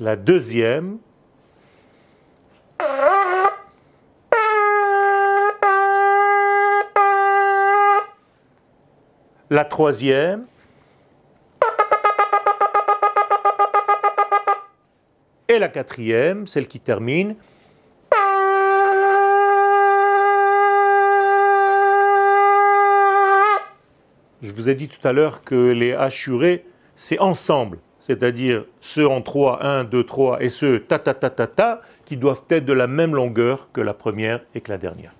la deuxième, la troisième, et la quatrième, celle qui termine. Je vous ai dit tout à l'heure que les assurés, c'est ensemble, c'est-à-dire ceux en 3, 1, 2, 3, et ceux ta ta ta ta ta, qui doivent être de la même longueur que la première et que la dernière.